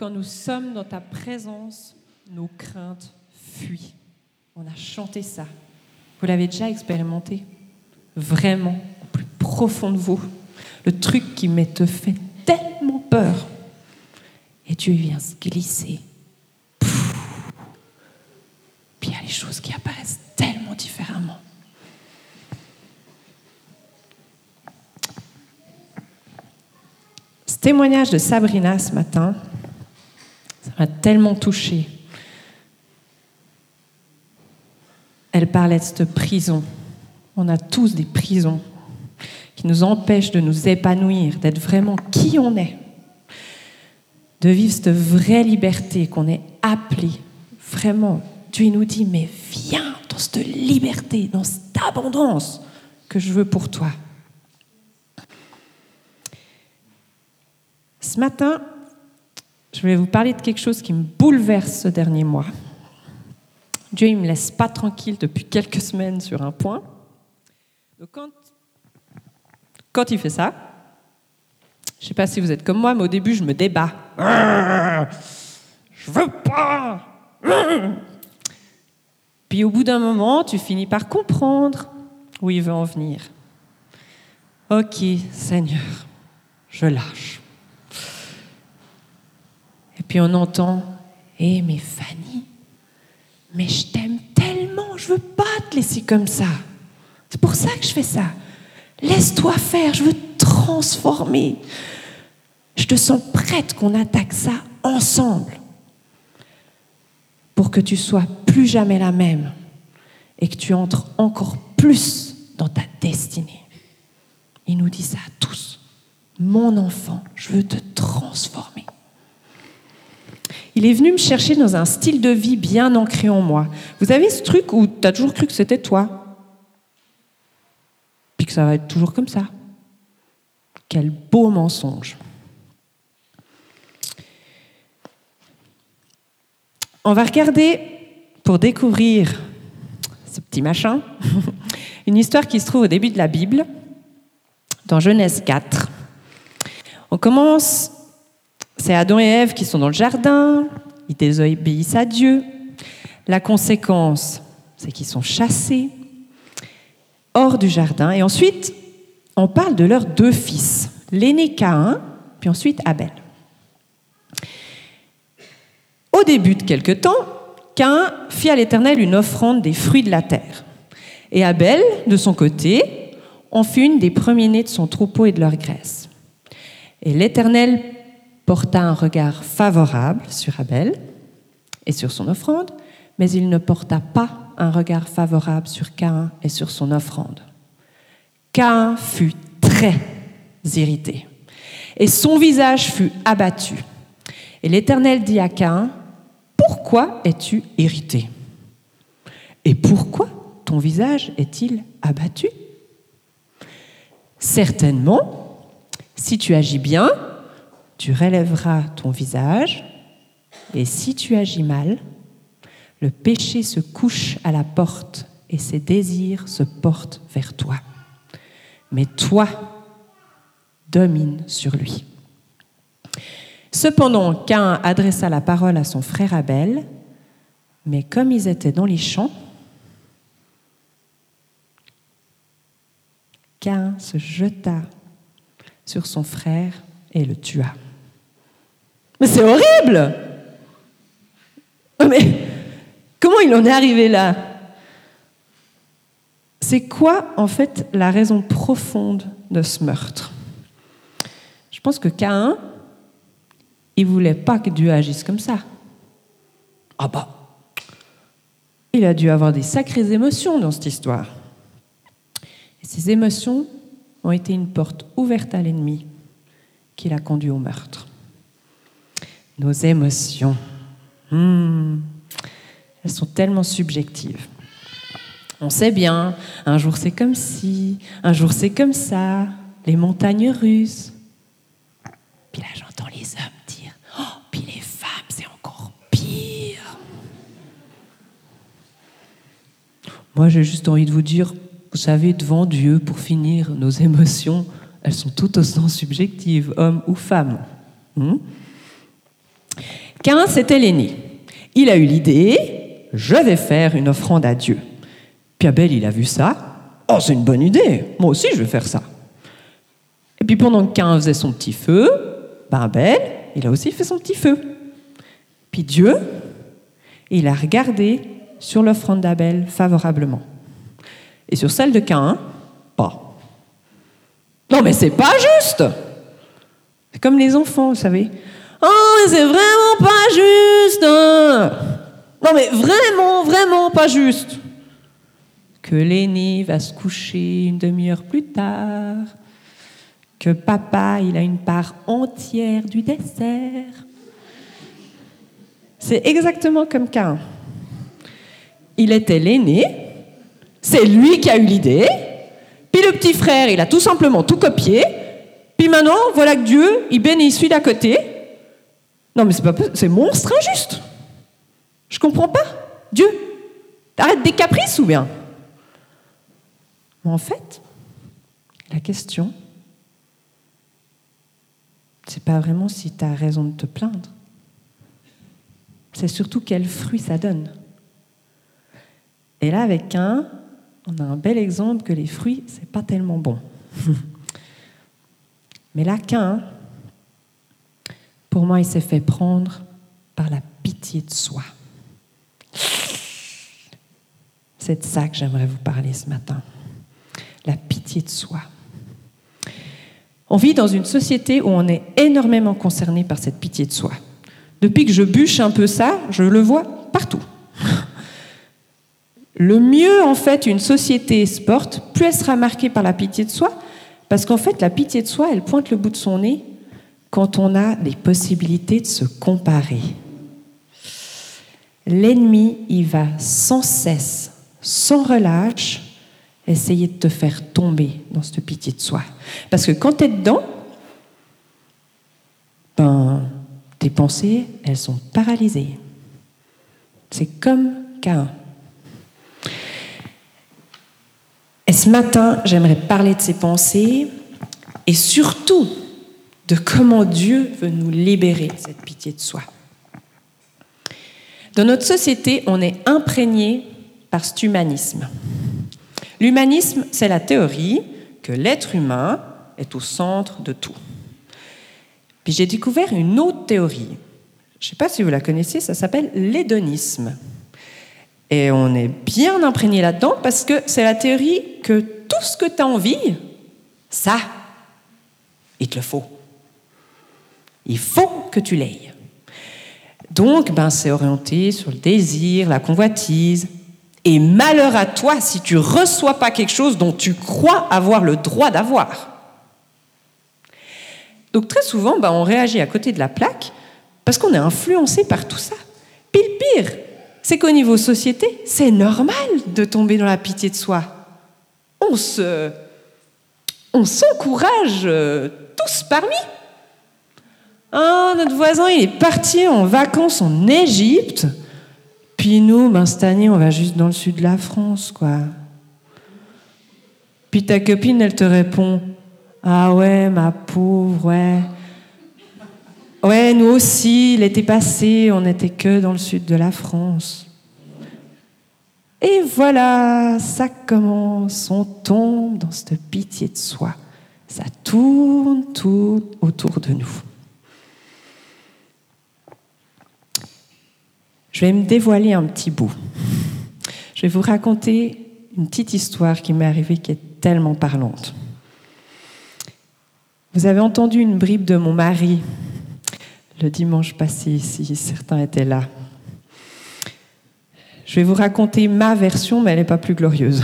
Quand nous sommes dans ta présence, nos craintes fuient. On a chanté ça. Vous l'avez déjà expérimenté Vraiment, au plus profond de vous. Le truc qui te fait tellement peur. Et Dieu vient se glisser. Puis il y a les choses qui apparaissent tellement différemment. Ce témoignage de Sabrina ce matin, m'a tellement touchée. Elle parlait de cette prison. On a tous des prisons qui nous empêchent de nous épanouir, d'être vraiment qui on est, de vivre cette vraie liberté qu'on est appelé. Vraiment, Dieu nous dit, mais viens dans cette liberté, dans cette abondance que je veux pour toi. Ce matin, je voulais vous parler de quelque chose qui me bouleverse ce dernier mois. Dieu ne me laisse pas tranquille depuis quelques semaines sur un point. quand, quand il fait ça, je ne sais pas si vous êtes comme moi, mais au début, je me débat. Je veux pas. Puis au bout d'un moment, tu finis par comprendre où il veut en venir. Ok, Seigneur, je lâche. Puis on entend, hé eh, mais Fanny, mais je t'aime tellement, je veux pas te laisser comme ça. C'est pour ça que je fais ça. Laisse-toi faire, je veux te transformer. Je te sens prête qu'on attaque ça ensemble pour que tu sois plus jamais la même et que tu entres encore plus dans ta destinée. Il nous dit ça à tous. Mon enfant, je veux te transformer. Il est venu me chercher dans un style de vie bien ancré en moi. Vous avez ce truc où tu as toujours cru que c'était toi, puis que ça va être toujours comme ça. Quel beau mensonge. On va regarder, pour découvrir ce petit machin, une histoire qui se trouve au début de la Bible, dans Genèse 4. On commence c'est Adam et Ève qui sont dans le jardin, ils désobéissent à Dieu. La conséquence, c'est qu'ils sont chassés hors du jardin. Et ensuite, on parle de leurs deux fils, l'aîné Caïn, puis ensuite Abel. Au début de quelque temps, Caïn fit à l'Éternel une offrande des fruits de la terre. Et Abel, de son côté, en fit une des premiers-nés de son troupeau et de leur graisse. Et l'Éternel porta un regard favorable sur Abel et sur son offrande, mais il ne porta pas un regard favorable sur Caïn et sur son offrande. Caïn fut très irrité et son visage fut abattu. Et l'Éternel dit à Caïn, Pourquoi es-tu irrité? Et pourquoi ton visage est-il abattu? Certainement, si tu agis bien, tu relèveras ton visage, et si tu agis mal, le péché se couche à la porte et ses désirs se portent vers toi. Mais toi, domine sur lui. Cependant, Cain adressa la parole à son frère Abel, mais comme ils étaient dans les champs, Cain se jeta sur son frère et le tua. Mais c'est horrible. Mais comment il en est arrivé là? C'est quoi, en fait, la raison profonde de ce meurtre? Je pense que Caïn, il voulait pas que Dieu agisse comme ça. Ah bah. Il a dû avoir des sacrées émotions dans cette histoire. Et ces émotions ont été une porte ouverte à l'ennemi qui l'a conduit au meurtre nos émotions. Hmm. Elles sont tellement subjectives. On sait bien, un jour c'est comme ci, un jour c'est comme ça, les montagnes russes. Puis là j'entends les hommes dire, oh, puis les femmes c'est encore pire. Moi j'ai juste envie de vous dire, vous savez, devant Dieu, pour finir, nos émotions, elles sont toutes autant subjectives, hommes ou femmes. Hmm? Cain, c'était l'aîné. Il a eu l'idée, je vais faire une offrande à Dieu. Puis Abel, il a vu ça. Oh, c'est une bonne idée. Moi aussi, je vais faire ça. Et puis pendant que Cain faisait son petit feu, ben Abel, il a aussi fait son petit feu. Puis Dieu, il a regardé sur l'offrande d'Abel favorablement. Et sur celle de Cain, pas. Non, mais c'est pas juste. C'est comme les enfants, vous savez. Oh, mais c'est vraiment pas juste. Hein. Non, mais vraiment, vraiment pas juste. Que l'aîné va se coucher une demi-heure plus tard. Que papa, il a une part entière du dessert. C'est exactement comme Cain. Il était l'aîné, c'est lui qui a eu l'idée, puis le petit frère, il a tout simplement tout copié, puis maintenant, voilà que Dieu, il bénit celui d'à côté. Non, mais c'est pas c'est monstre injuste. Je comprends pas. Dieu, arrête des caprices ou bien? En fait, la question, c'est pas vraiment si tu as raison de te plaindre. C'est surtout quel fruit ça donne. Et là, avec un, on a un bel exemple que les fruits, c'est pas tellement bon. Mais là, qu'un, pour moi, il s'est fait prendre par la pitié de soi. C'est de ça que j'aimerais vous parler ce matin. La pitié de soi. On vit dans une société où on est énormément concerné par cette pitié de soi. Depuis que je bûche un peu ça, je le vois partout. Le mieux, en fait, une société se porte, plus elle sera marquée par la pitié de soi, parce qu'en fait, la pitié de soi, elle pointe le bout de son nez quand on a des possibilités de se comparer. L'ennemi, il va sans cesse, sans relâche, essayer de te faire tomber dans cette pitié de soi. Parce que quand tu es dedans, ben, tes pensées, elles sont paralysées. C'est comme Cain. Et ce matin, j'aimerais parler de ces pensées et surtout de comment Dieu veut nous libérer de cette pitié de soi. Dans notre société, on est imprégné par cet humanisme. L'humanisme, c'est la théorie que l'être humain est au centre de tout. Puis j'ai découvert une autre théorie. Je ne sais pas si vous la connaissez, ça s'appelle l'hédonisme. Et on est bien imprégné là-dedans parce que c'est la théorie que tout ce que tu as envie, ça, il te le faut. Il faut que tu l'aies. Donc, ben, c'est orienté sur le désir, la convoitise. Et malheur à toi si tu reçois pas quelque chose dont tu crois avoir le droit d'avoir. Donc très souvent, ben, on réagit à côté de la plaque parce qu'on est influencé par tout ça. Puis pire, c'est qu'au niveau société, c'est normal de tomber dans la pitié de soi. On se, on s'encourage euh, tous parmi. Ah, notre voisin, il est parti en vacances en Égypte. Puis nous, ben, cette année, on va juste dans le sud de la France, quoi. Puis ta copine, elle te répond Ah ouais, ma pauvre, ouais. Ouais, nous aussi, l'été passé, on n'était que dans le sud de la France. Et voilà, ça commence, on tombe dans cette pitié de soi. Ça tourne tout autour de nous. Je vais me dévoiler un petit bout. Je vais vous raconter une petite histoire qui m'est arrivée qui est tellement parlante. Vous avez entendu une bribe de mon mari le dimanche passé, si certains étaient là. Je vais vous raconter ma version, mais elle n'est pas plus glorieuse.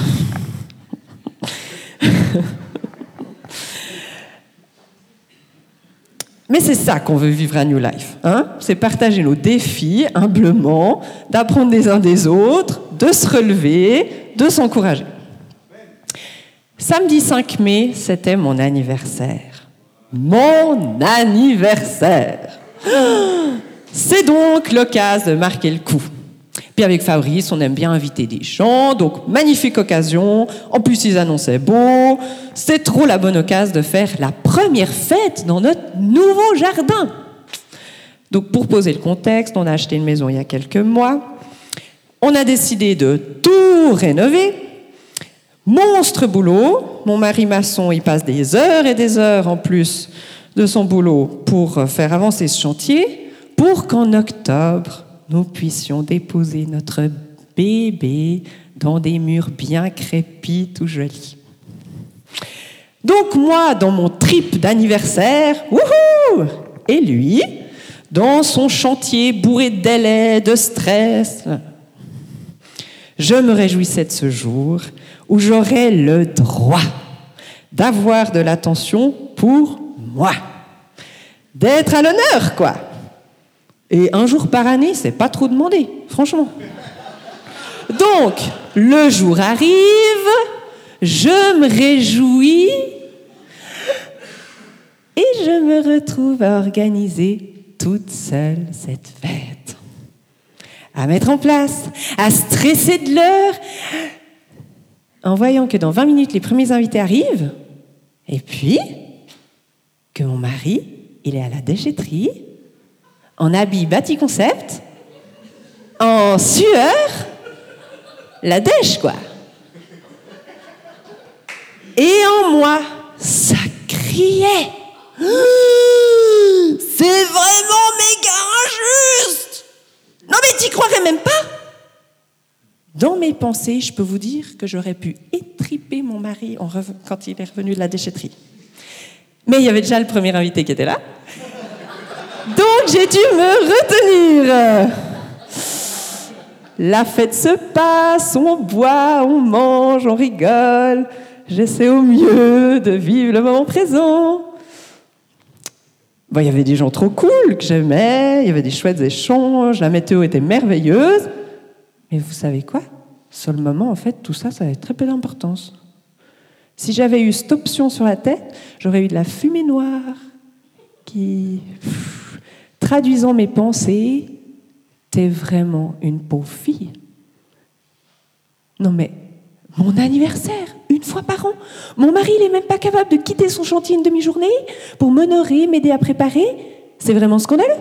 Mais c'est ça qu'on veut vivre à New Life. Hein c'est partager nos défis humblement, d'apprendre des uns des autres, de se relever, de s'encourager. Samedi 5 mai, c'était mon anniversaire. Mon anniversaire. C'est donc l'occasion de marquer le coup. Puis avec Fabrice, on aime bien inviter des gens, donc magnifique occasion. En plus, ils annonçaient beau. C'est trop la bonne occasion de faire la première fête dans notre nouveau jardin. Donc pour poser le contexte, on a acheté une maison il y a quelques mois. On a décidé de tout rénover. Monstre boulot. Mon mari maçon, il passe des heures et des heures en plus de son boulot pour faire avancer ce chantier, pour qu'en octobre, nous puissions déposer notre bébé dans des murs bien crépis, tout jolis. Donc moi, dans mon trip d'anniversaire, Et lui, dans son chantier bourré de délais, de stress. Je me réjouissais de ce jour où j'aurais le droit d'avoir de l'attention pour moi. D'être à l'honneur, quoi. Et un jour par année, c'est pas trop demandé, franchement. Donc, le jour arrive, je me réjouis et je me retrouve à organiser toute seule cette fête. À mettre en place, à stresser de l'heure, en voyant que dans 20 minutes, les premiers invités arrivent, et puis que mon mari, il est à la déchetterie, en habit bâti concept, en sueur, la dèche, quoi. Et en moi, ça criait. C'est vraiment méga injuste Non mais t'y croirais même pas Dans mes pensées, je peux vous dire que j'aurais pu étriper mon mari quand il est revenu de la déchetterie. Mais il y avait déjà le premier invité qui était là. J'ai dû me retenir. La fête se passe, on boit, on mange, on rigole. J'essaie au mieux de vivre le moment présent. il y avait des gens trop cool que j'aimais, il y avait des chouettes échanges, la météo était merveilleuse. Mais vous savez quoi? Sur moment, en fait, tout ça, ça avait très peu d'importance. Si j'avais eu cette option sur la tête, j'aurais eu de la fumée noire qui, traduisant mes pensées, t'es vraiment une pauvre fille. Non mais, mon anniversaire, une fois par an. Mon mari, n'est même pas capable de quitter son chantier une demi-journée pour m'honorer, m'aider à préparer. C'est vraiment scandaleux.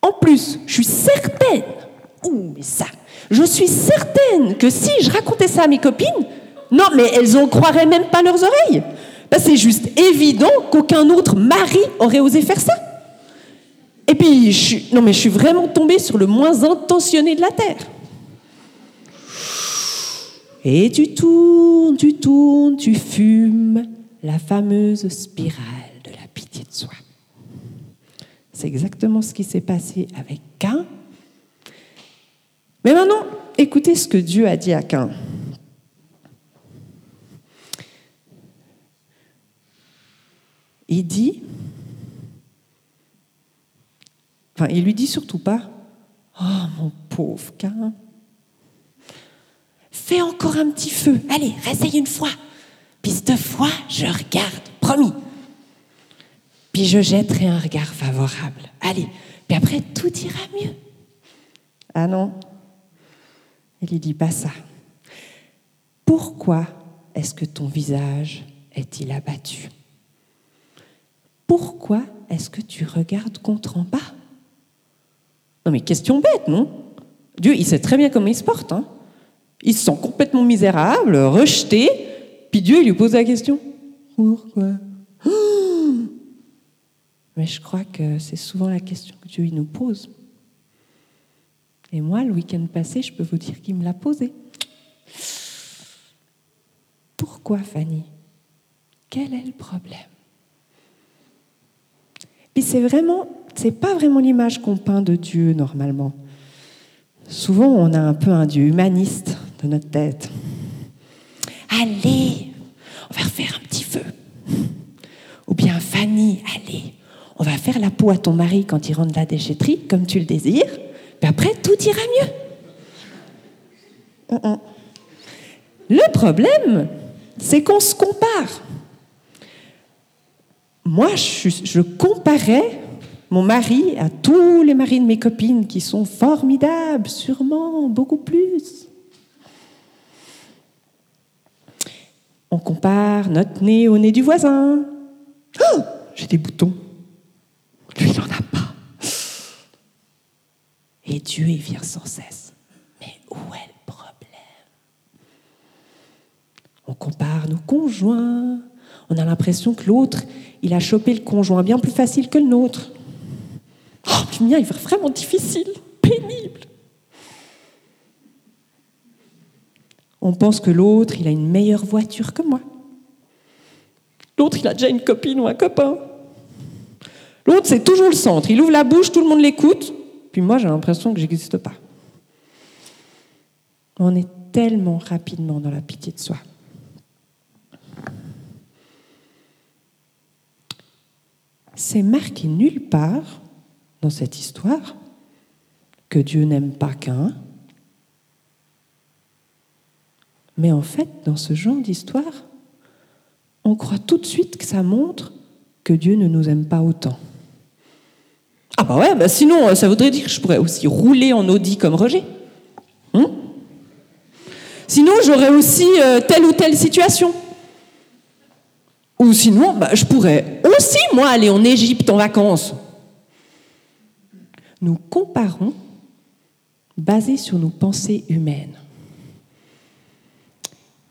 En plus, je suis certaine, ouh, mais ça, je suis certaine que si je racontais ça à mes copines, non, mais elles en croiraient même pas leurs oreilles. Ben, c'est juste évident qu'aucun autre mari aurait osé faire ça. Et puis, je suis, non, mais je suis vraiment tombée sur le moins intentionné de la Terre. Et tu tournes, tu tournes, tu fumes la fameuse spirale de la pitié de soi. C'est exactement ce qui s'est passé avec Cain. Mais maintenant, écoutez ce que Dieu a dit à Cain. Il dit, enfin, il lui dit surtout pas, oh mon pauvre Cain, fais encore un petit feu, allez, réessaye une fois. Puis cette fois, je regarde, promis. Puis je jetterai un regard favorable. Allez, puis après, tout ira mieux. Ah non, il lui dit pas ça. Pourquoi est-ce que ton visage est-il abattu? Pourquoi est-ce que tu regardes contre en bas? Non mais question bête, non? Dieu, il sait très bien comment il se porte. Hein il se sent complètement misérable, rejeté, puis Dieu il lui pose la question. Pourquoi? Mais je crois que c'est souvent la question que Dieu nous pose. Et moi, le week-end passé, je peux vous dire qu'il me l'a posée. Pourquoi, Fanny? Quel est le problème? Puis c'est vraiment, c'est pas vraiment l'image qu'on peint de Dieu normalement. Souvent, on a un peu un Dieu humaniste de notre tête. Allez, on va refaire un petit feu. Ou bien Fanny, allez, on va faire la peau à ton mari quand il rentre de la déchetterie, comme tu le désires. Puis après, tout ira mieux. Le problème, c'est qu'on se compare moi, je, comparais mon mari à tous les maris de mes copines qui sont formidables, sûrement, beaucoup plus. On compare notre nez au nez du voisin. Oh, j'ai des boutons. Lui, il n'en a pas. Dieu y vire sans cesse. Mais où est le problème? On compare nos conjoints. On a l'impression que l'autre, il a chopé le conjoint bien plus facile que le nôtre. Mien, il va vraiment difficile, pénible. On pense que l'autre, il a une meilleure voiture que moi. L'autre, il a déjà une copine ou un copain. L'autre, c'est toujours le centre. Il ouvre la bouche, tout le monde l'écoute. Puis moi, j'ai l'impression que j'existe pas. On est tellement rapidement dans la pitié de soi. C'est marqué nulle part dans cette histoire que Dieu n'aime pas qu'un. Mais en fait, dans ce genre d'histoire, on croit tout de suite que ça montre que Dieu ne nous aime pas autant. Ah bah ouais, bah sinon, euh, ça voudrait dire que je pourrais aussi rouler en Audi comme Roger. Hein? Sinon, j'aurais aussi euh, telle ou telle situation. Ou sinon, bah, je pourrais aussi, moi, aller en Égypte en vacances. Nous comparons basé sur nos pensées humaines.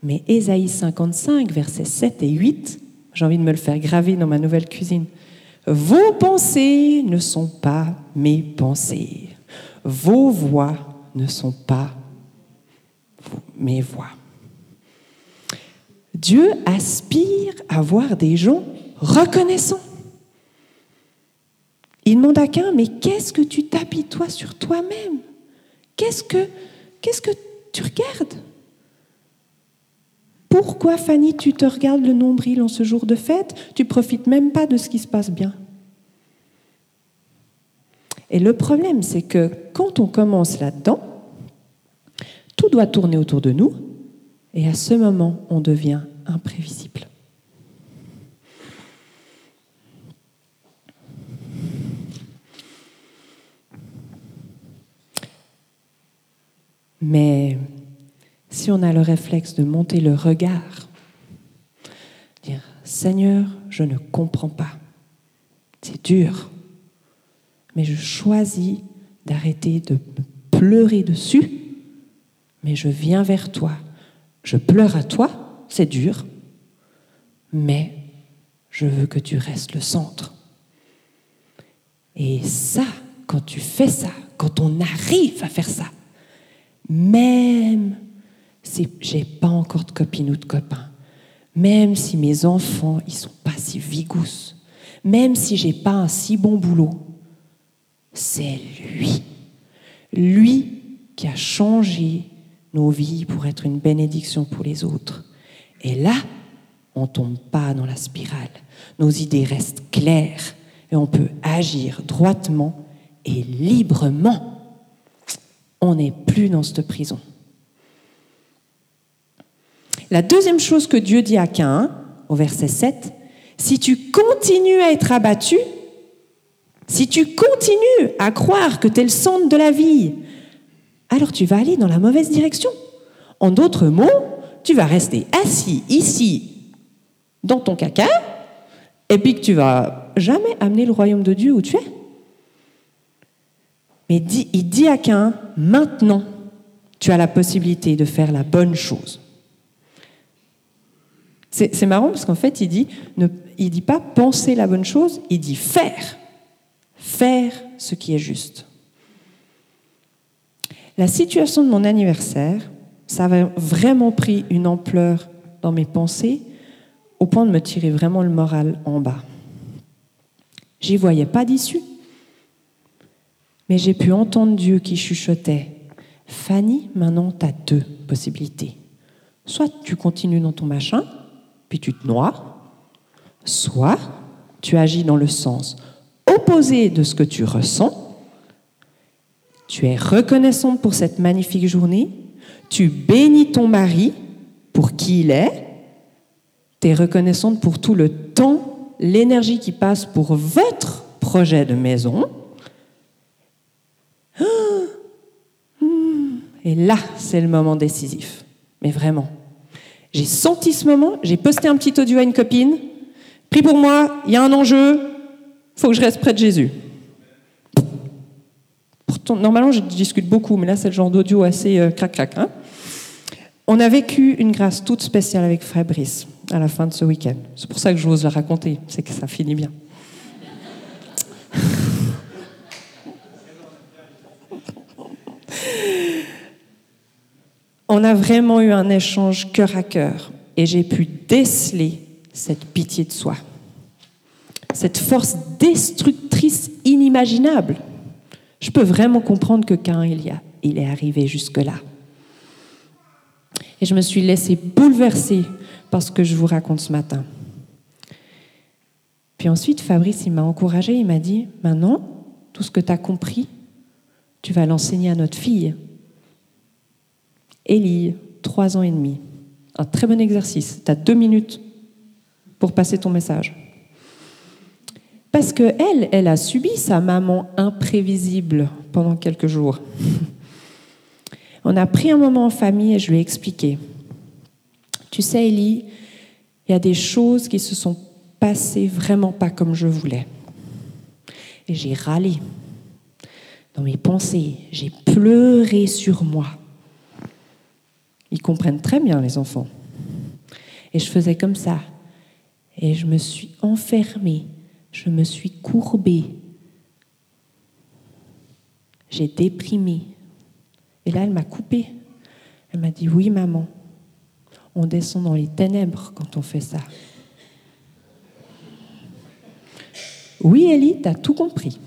Mais Ésaïe 55, versets 7 et 8, j'ai envie de me le faire graver dans ma nouvelle cuisine. Vos pensées ne sont pas mes pensées. Vos voix ne sont pas mes voix. Dieu aspire à voir des gens reconnaissants. Il demande à qu'un, mais qu'est-ce que tu toi sur toi-même? Qu'est-ce que, qu'est-ce que tu regardes? Pourquoi, Fanny, tu te regardes le nombril en ce jour de fête? Tu profites même pas de ce qui se passe bien. Et le problème, c'est que quand on commence là-dedans, tout doit tourner autour de nous, et à ce moment, on devient imprévisible. Mais si on a le réflexe de monter le regard, dire Seigneur, je ne comprends pas, c'est dur, mais je choisis d'arrêter de pleurer dessus, mais je viens vers toi, je pleure à toi, c'est dur, mais je veux que tu restes le centre. Et ça, quand tu fais ça, quand on arrive à faire ça, même si j'ai pas encore de copine ou de copain, même si mes enfants ils sont pas si vigous, même si j'ai pas un si bon boulot, c'est lui, lui qui a changé nos vies pour être une bénédiction pour les autres. Et là, on tombe pas dans la spirale. Nos idées restent claires et on peut agir droitement et librement. On n'est plus dans cette prison. La deuxième chose que Dieu dit à Cain, au verset 7, si tu continues à être abattu, si tu continues à croire que tu es le centre de la vie, alors tu vas aller dans la mauvaise direction. En d'autres mots, tu vas rester assis ici dans ton caca, et puis que tu vas jamais amener le royaume de Dieu où tu es. Mais il dit à Cain, maintenant, tu as la possibilité de faire la bonne chose. C'est marrant parce qu'en fait, il dit, ne, dit pas penser la bonne chose, il dit faire. Faire ce qui est juste. La situation de mon anniversaire, ça avait vraiment pris une ampleur dans mes pensées au point de me tirer vraiment le moral en bas. J'y voyais pas d'issue. Mais j'ai pu entendre Dieu qui chuchotait Fanny, maintenant tu as deux possibilités. Soit tu continues dans ton machin, puis tu te noies, soit tu agis dans le sens opposé de ce que tu ressens, tu es reconnaissante pour cette magnifique journée, tu bénis ton mari pour qui il est, tu es reconnaissante pour tout le temps, l'énergie qui passe pour votre projet de maison. Et là, c'est le moment décisif. Mais vraiment. J'ai senti ce moment, j'ai posté un petit audio à une copine. Prie pour moi, il y a un enjeu, faut que je reste près de Jésus. Pour Normalement, je discute beaucoup, mais là, c'est le genre d'audio assez euh, crac-crac. Hein. On a vécu une grâce toute spéciale avec Fabrice à la fin de ce week-end. C'est pour ça que j'ose la raconter, c'est que ça finit bien. On a vraiment eu un échange cœur à cœur et j'ai pu déceler cette pitié de soi, cette force destructrice inimaginable. Je peux vraiment comprendre que quand il, il est arrivé jusque-là. Et je me suis laissée bouleverser par ce que je vous raconte ce matin. Puis ensuite, Fabrice, il m'a encouragé, il m'a dit, maintenant, tout ce que tu as compris, tu vas l'enseigner à notre fille. Élie, trois ans et demi. Un très bon exercice. Tu as deux minutes pour passer ton message. Parce que elle, elle a subi sa maman imprévisible pendant quelques jours. On a pris un moment en famille et je lui ai expliqué. Tu sais, Élie, il y a des choses qui se sont passées vraiment pas comme je voulais. Et j'ai râlé dans mes pensées, j'ai pleuré sur moi. Ils comprennent très bien, les enfants. Et je faisais comme ça. Et je me suis enfermée, je me suis courbée. J'ai déprimé. Et là, elle m'a coupé. Elle m'a dit, oui, maman, on descend dans les ténèbres quand on fait ça. Oui, Ellie, tu as tout compris.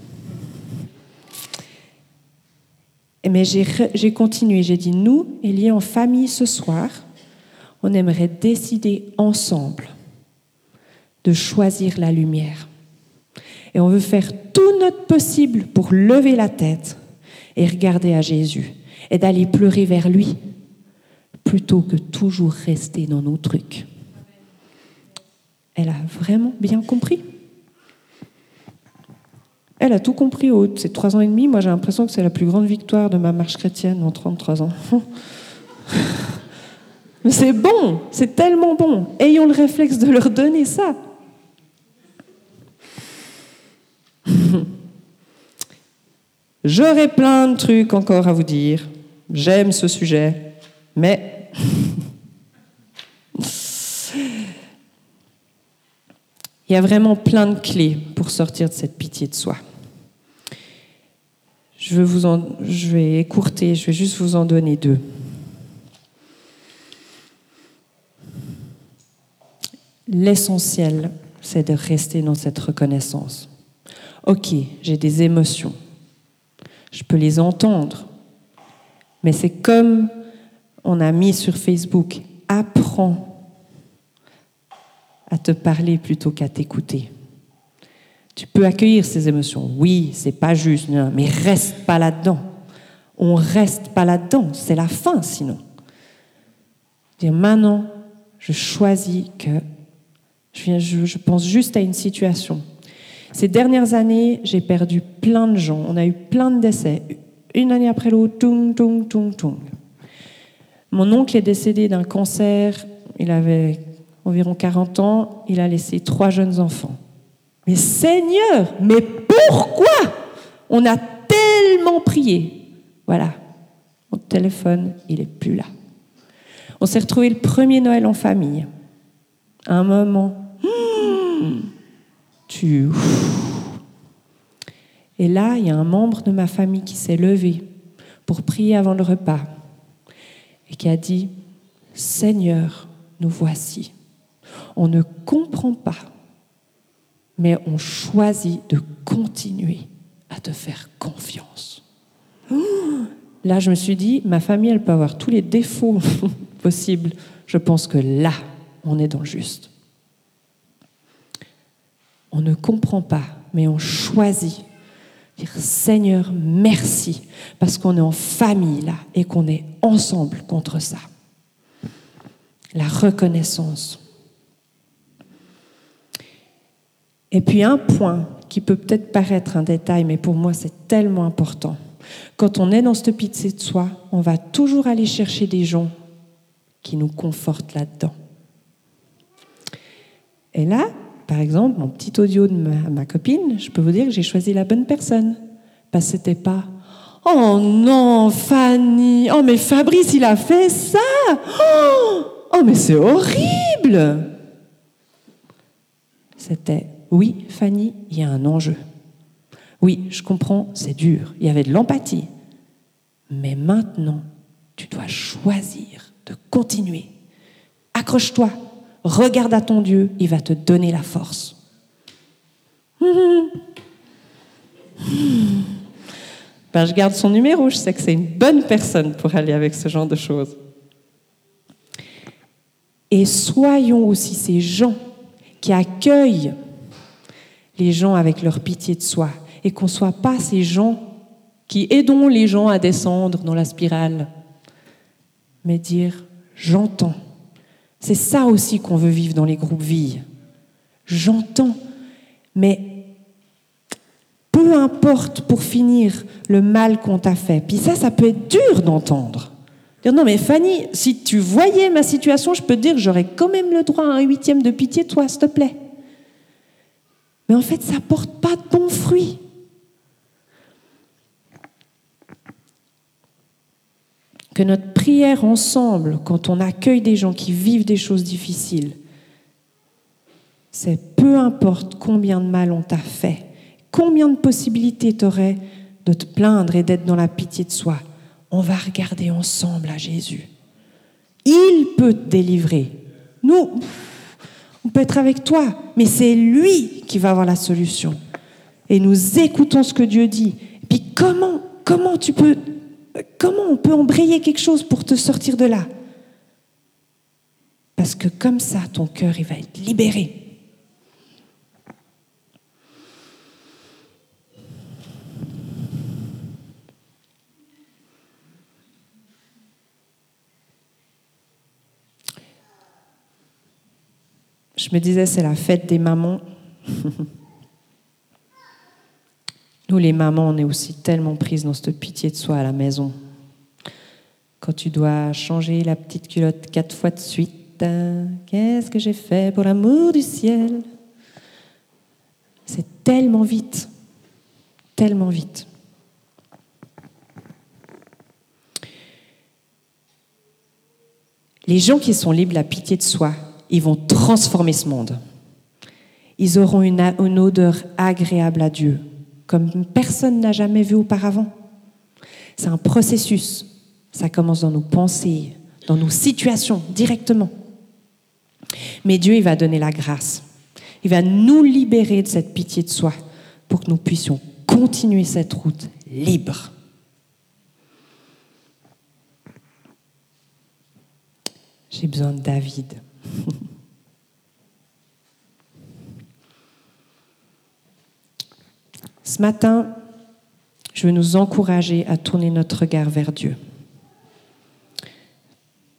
Mais j'ai continué, j'ai dit, nous, Ellie, en famille ce soir, on aimerait décider ensemble de choisir la lumière. Et on veut faire tout notre possible pour lever la tête et regarder à Jésus et d'aller pleurer vers lui plutôt que toujours rester dans nos trucs. Elle a vraiment bien compris. Elle a tout compris au ces trois ans et demi. Moi, j'ai l'impression que c'est la plus grande victoire de ma marche chrétienne en 33 ans. Mais c'est bon, c'est tellement bon. Ayons le réflexe de leur donner ça. J'aurais plein de trucs encore à vous dire. J'aime ce sujet, mais il y a vraiment plein de clés pour sortir de cette pitié de soi. Je vous en, je vais écourter, je vais juste vous en donner deux. L'essentiel, c'est de rester dans cette reconnaissance. Ok, j'ai des émotions. Je peux les entendre. Mais c'est comme on a mis sur Facebook, apprends à te parler plutôt qu'à t'écouter. Tu peux accueillir ces émotions. Oui, c'est pas juste, mais reste pas là-dedans. On reste pas là-dedans. C'est la fin sinon. Dire maintenant, je choisis que je, je pense juste à une situation. Ces dernières années, j'ai perdu plein de gens. On a eu plein de décès. Une année après l'autre, tung, tung, tung, tung. Mon oncle est décédé d'un cancer. Il avait environ 40 ans. Il a laissé trois jeunes enfants. Mais Seigneur, mais pourquoi On a tellement prié? Voilà, mon téléphone, il est plus là. On s'est retrouvé le premier Noël en famille. Un moment, hmm, tu. Et là, il y a un membre de ma famille qui s'est levé pour prier avant le repas et qui a dit Seigneur, nous voici. On ne comprend pas mais on choisit de continuer à te faire confiance. Là, je me suis dit, ma famille, elle peut avoir tous les défauts possibles. Je pense que là, on est dans le juste. On ne comprend pas, mais on choisit. Dire Seigneur, merci, parce qu'on est en famille là et qu'on est ensemble contre ça. La reconnaissance. Et puis un point qui peut peut-être paraître un détail, mais pour moi c'est tellement important. Quand on est dans cette pitié de soi, on va toujours aller chercher des gens qui nous confortent là-dedans. Et là, par exemple, mon petit audio de ma, copine, je peux vous dire que j'ai choisi la bonne personne. Parce que c'était pas Oh non, Fanny. Oh, mais Fabrice, il a fait ça. Oh, oh mais c'est horrible. C'était, oui, Fanny, il y a un enjeu. Oui, je comprends, c'est dur. Il y avait de l'empathie. Mais maintenant, tu dois choisir de continuer. Accroche-toi, regarde à ton Dieu, il va te donner la force. Ben, je garde son numéro, je sais que c'est une bonne personne pour aller avec ce genre de choses. Et soyons aussi ces gens qui accueillent les gens avec leur pitié de soi et qu'on ne soit pas ces gens qui aidons les gens à descendre dans la spirale, mais dire j'entends. C'est ça aussi qu'on veut vivre dans les groupes vie. J'entends, mais peu importe pour finir le mal qu'on t'a fait. Puis ça, ça peut être dur d'entendre. Dire non, mais Fanny, si tu voyais ma situation, je peux te dire j'aurais quand même le droit à un huitième de pitié, toi, s'il te plaît. Mais en fait, ça porte pas de bons fruits. Que notre prière ensemble, quand on accueille des gens qui vivent des choses difficiles, c'est peu importe combien de mal on t'a fait, combien de possibilités tu aurais de te plaindre et d'être dans la pitié de soi. On va regarder ensemble à Jésus. Il peut te délivrer. Nous, on peut être avec toi, mais c'est lui qui va avoir la solution. Et nous écoutons ce que Dieu dit. Et puis comment, comment on peut embrayer quelque chose pour te sortir de là? Parce que comme ça, ton cœur, il va être libéré. Je me disais, c'est la fête des mamans. Nous, les mamans, on est aussi tellement prises dans cette pitié de soi à la maison. Quand tu dois changer la petite culotte quatre fois de suite, qu'est-ce que j'ai fait pour l'amour du ciel? C'est tellement vite, tellement vite. Les gens qui sont libres de la pitié de soi, ils vont transformer ce monde. Ils auront une, odeur agréable à Dieu, comme personne n'a jamais vu auparavant. C'est un processus. Ça commence dans nos pensées, dans nos situations, directement. Mais Dieu, il va donner la grâce. Il va nous libérer de cette pitié de soi pour que nous puissions continuer cette route libre. J'ai besoin de David. Ce matin, je veux nous encourager à tourner notre regard vers Dieu.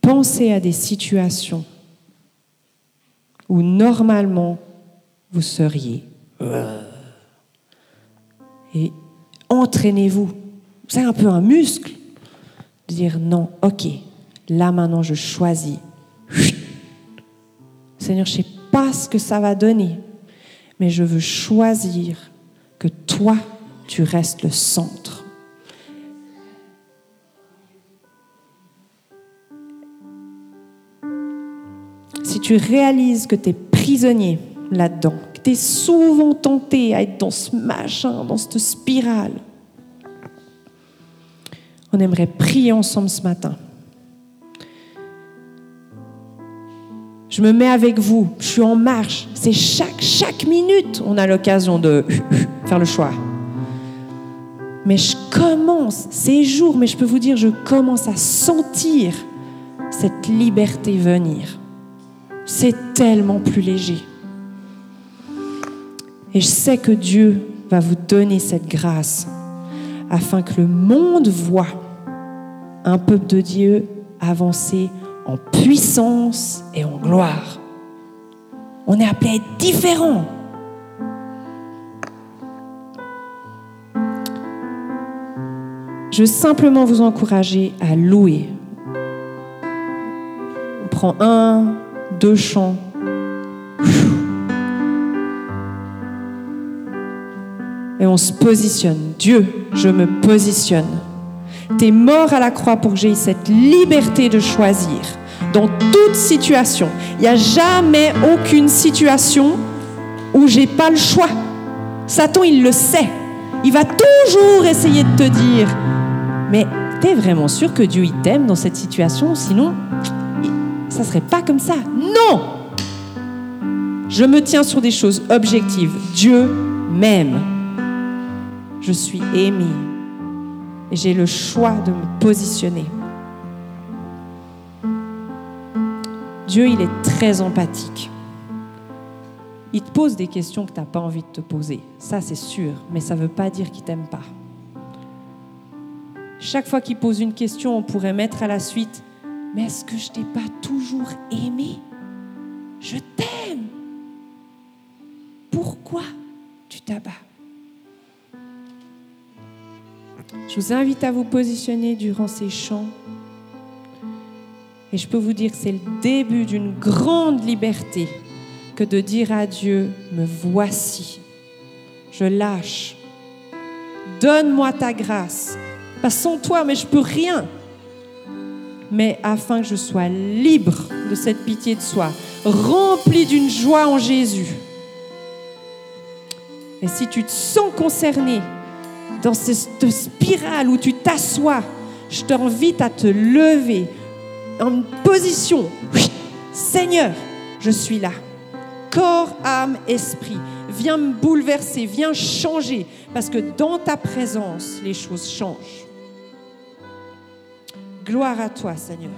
Pensez à des situations où normalement vous seriez. Et entraînez-vous. C'est un peu un muscle de dire non, ok, là maintenant je choisis Seigneur, je ne sais pas ce que ça va donner, mais je veux choisir que toi, tu restes le centre. Si tu réalises que tu es prisonnier là-dedans, que tu es souvent tenté à être dans ce machin, dans cette spirale, on aimerait prier ensemble ce matin. Je me mets avec vous, je suis en marche. C'est chaque, chaque minute, on a l'occasion de faire le choix. Mais je commence, ces jours, mais je peux vous dire, je commence à sentir cette liberté venir. C'est tellement plus léger. Et je sais que Dieu va vous donner cette grâce afin que le monde voit un peuple de Dieu avancer en puissance et en gloire. On est appelé à être différent. Je veux simplement vous encourager à louer. On prend un, deux chants. Et on se positionne. Dieu, je me positionne. Tu es mort à la croix pour que j'ai cette liberté de choisir dans toute situation. Il n'y a jamais aucune situation où j'ai pas le choix. Satan, il le sait. Il va toujours essayer de te dire, mais tu es vraiment sûr que Dieu il t'aime dans cette situation? Sinon, ça serait pas comme ça. Non Je me tiens sur des choses objectives. Dieu m'aime. Je suis aimé. Et j'ai le choix de me positionner. Dieu, il est très empathique. Il te pose des questions que tu n'as pas envie de te poser. Ça, c'est sûr. Mais ça ne veut pas dire qu'il t'aime pas. Chaque fois qu'il pose une question, on pourrait mettre à la suite, mais est-ce que je t'ai pas toujours aimé? Je t'aime. Pourquoi tu t'abats? Je vous invite à vous positionner durant ces chants. Et je peux vous dire que c'est le début d'une grande liberté que de dire à Dieu, me voici, je lâche, donne-moi ta grâce, pas sans toi, mais je peux rien. Mais afin que je sois libre de cette pitié de soi, rempli d'une joie en Jésus. Et si tu te sens concerné dans cette spirale où tu t'assois, je t'invite à te lever en position. Seigneur, je suis là. Corps, âme, esprit. Viens me bouleverser, viens changer. Parce que dans ta présence, les choses changent. Gloire à toi, Seigneur.